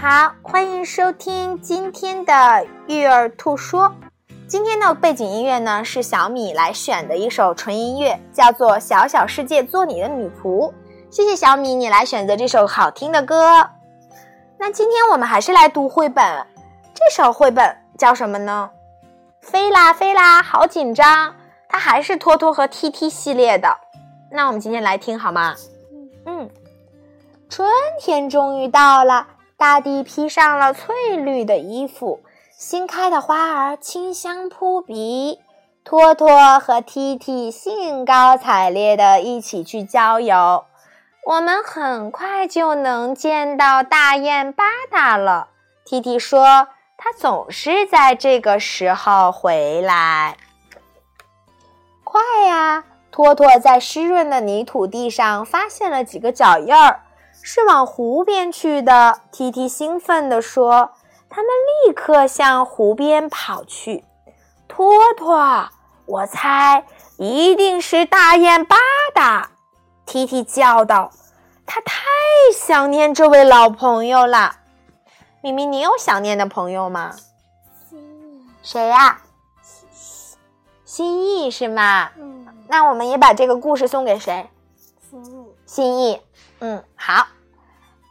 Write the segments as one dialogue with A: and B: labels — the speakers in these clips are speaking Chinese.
A: 好，欢迎收听今天的育儿兔说。今天的背景音乐呢是小米来选的一首纯音乐，叫做《小小世界做你的女仆》。谢谢小米，你来选择这首好听的歌。那今天我们还是来读绘本，这首绘本叫什么呢？飞啦飞啦，好紧张！它还是托托和 T T 系列的。那我们今天来听好吗？嗯，春天终于到了，大地披上了翠绿的衣服，新开的花儿清香扑鼻。托托和 T T 兴高采烈地一起去郊游。我们很快就能见到大雁巴达了。T T 说，他总是在这个时候回来。快呀！托托在湿润的泥土地上发现了几个脚印儿，是往湖边去的。提提兴奋地说：“他们立刻向湖边跑去。”托托，我猜一定是大雁巴达。提提叫道：“他太想念这位老朋友了。”明明，你有想念的朋友吗？谁呀？心意是吗？
B: 嗯，
A: 那我们也把这个故事送给谁？
B: 心意。
A: 心意。嗯，好。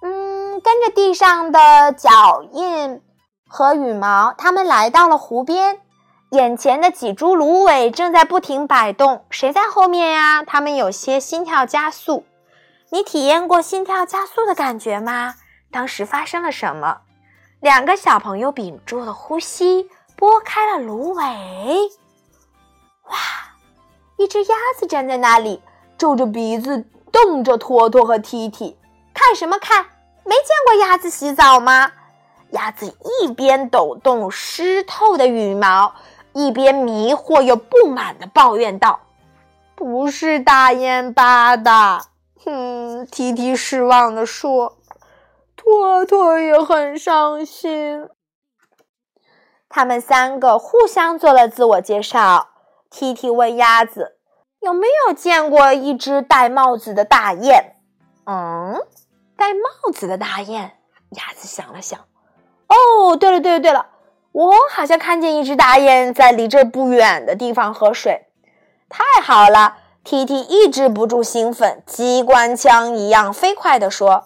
A: 嗯，跟着地上的脚印和羽毛，他们来到了湖边。眼前的几株芦苇正在不停摆动，谁在后面呀？他们有些心跳加速。你体验过心跳加速的感觉吗？当时发生了什么？两个小朋友屏住了呼吸，拨开了芦苇。哇！一只鸭子站在那里，皱着鼻子瞪着托托和踢踢看什么看？没见过鸭子洗澡吗？鸭子一边抖动湿透的羽毛，一边迷惑又不满地抱怨道：“不是大雁巴的。”哼踢踢失望地说，托托也很伤心。他们三个互相做了自我介绍。踢踢问鸭子：“有没有见过一只戴帽子的大雁？”“嗯，戴帽子的大雁。”鸭子想了想，“哦，对了，对了，对了，我好像看见一只大雁在离这不远的地方喝水。”“太好了！”T T 抑制不住兴奋，机关枪一样飞快地说：“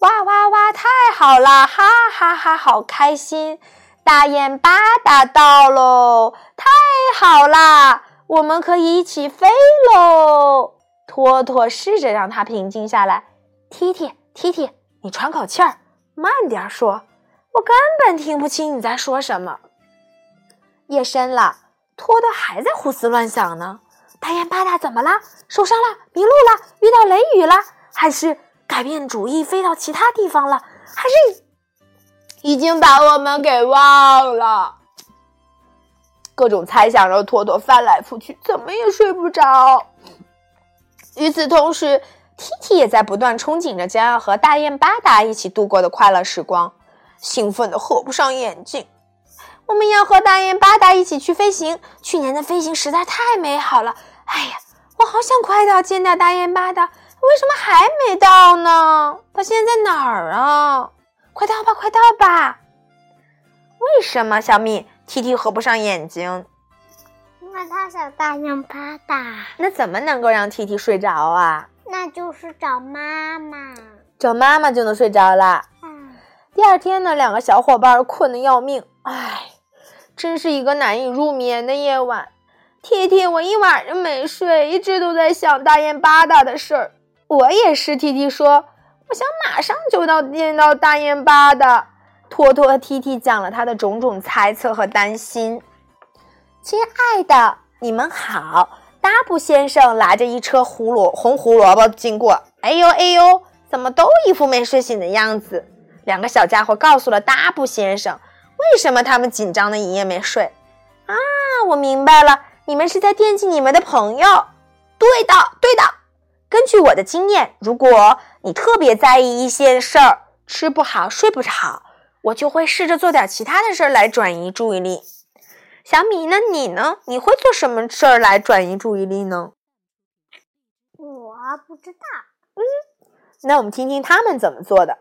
A: 哇哇哇！太好了！哈哈哈，好开心！”大雁巴达到喽！太好啦，我们可以一起飞喽！托托试着让它平静下来。T T T T，你喘口气儿，慢点说，我根本听不清你在说什么。夜深了，托托还在胡思乱想呢。大雁巴达怎么了？受伤了？迷路了？遇到雷雨了？还是改变主意飞到其他地方了？还是？已经把我们给忘了，各种猜想让托托翻来覆去，怎么也睡不着。与此同时，T T 也在不断憧憬着将要和大雁巴达一起度过的快乐时光，兴奋的合不上眼睛。我们要和大雁巴达一起去飞行，去年的飞行实在太美好了。哎呀，我好想快到见到大雁巴达，为什么还没到呢？他现在在哪儿啊？快到吧，快到吧！为什么小米 T T 合不上眼睛？
B: 因为他想大雁巴达。
A: 那怎么能够让 T T 睡着啊？
B: 那就是找妈妈。
A: 找妈妈就能睡着啦。
B: 嗯。
A: 第二天呢，两个小伙伴困得要命。唉，真是一个难以入眠的夜晚。T T，我一晚上没睡，一直都在想大雁巴达的事儿。我也是，T T 说。我想马上就到见到大雁巴的。托托和 T T 讲了他的种种猜测和担心。亲爱的，你们好！达布先生拿着一车胡萝红胡萝卜经过。哎呦哎呦，怎么都一副没睡醒的样子？两个小家伙告诉了达布先生，为什么他们紧张的一夜没睡。啊，我明白了，你们是在惦记你们的朋友。对的，对的。根据我的经验，如果你特别在意一些事儿，吃不好、睡不好，我就会试着做点其他的事儿来转移注意力。小米那？你呢？你会做什么事儿来转移注意力呢？
B: 我不知道。
A: 嗯，那我们听听他们怎么做的。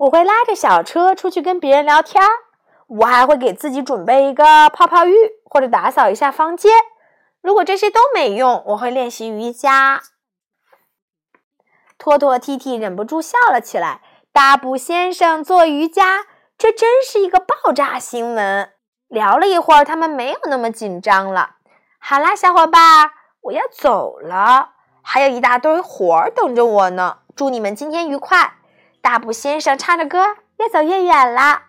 A: 我会拉着小车出去跟别人聊天儿。我还会给自己准备一个泡泡浴，或者打扫一下房间。如果这些都没用，我会练习瑜伽。拖拖、踢踢忍不住笑了起来。大布先生做瑜伽，这真是一个爆炸新闻。聊了一会儿，他们没有那么紧张了。好啦，小伙伴，我要走了，还有一大堆活儿等着我呢。祝你们今天愉快！大布先生唱着歌，越走越远了。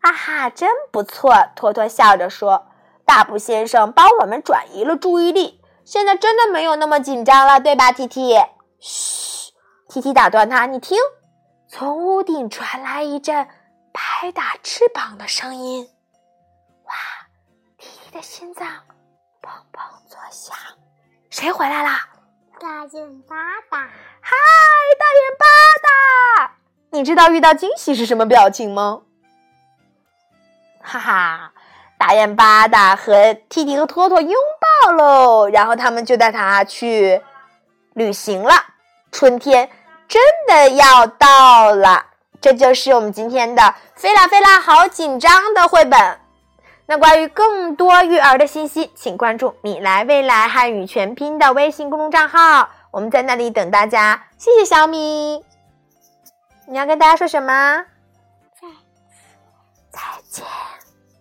A: 哈哈，真不错！托托笑着说：“大布先生帮我们转移了注意力，现在真的没有那么紧张了，对吧？”T T，嘘，T T 打断他：“你听，从屋顶传来一阵拍打翅膀的声音。哇！T T 的心脏砰砰作响。谁回来啦？
B: 大眼巴达。
A: 嗨，大眼巴达！你知道遇到惊喜是什么表情吗？哈哈，大雁巴达和蒂蒂和托托拥抱喽，然后他们就带他去旅行了。春天真的要到了，这就是我们今天的“飞啦飞啦，好紧张”的绘本。那关于更多育儿的信息，请关注“米来未来汉语全拼”的微信公众账号，我们在那里等大家。谢谢小米，你要跟大家说什么？
B: 再
A: 再见。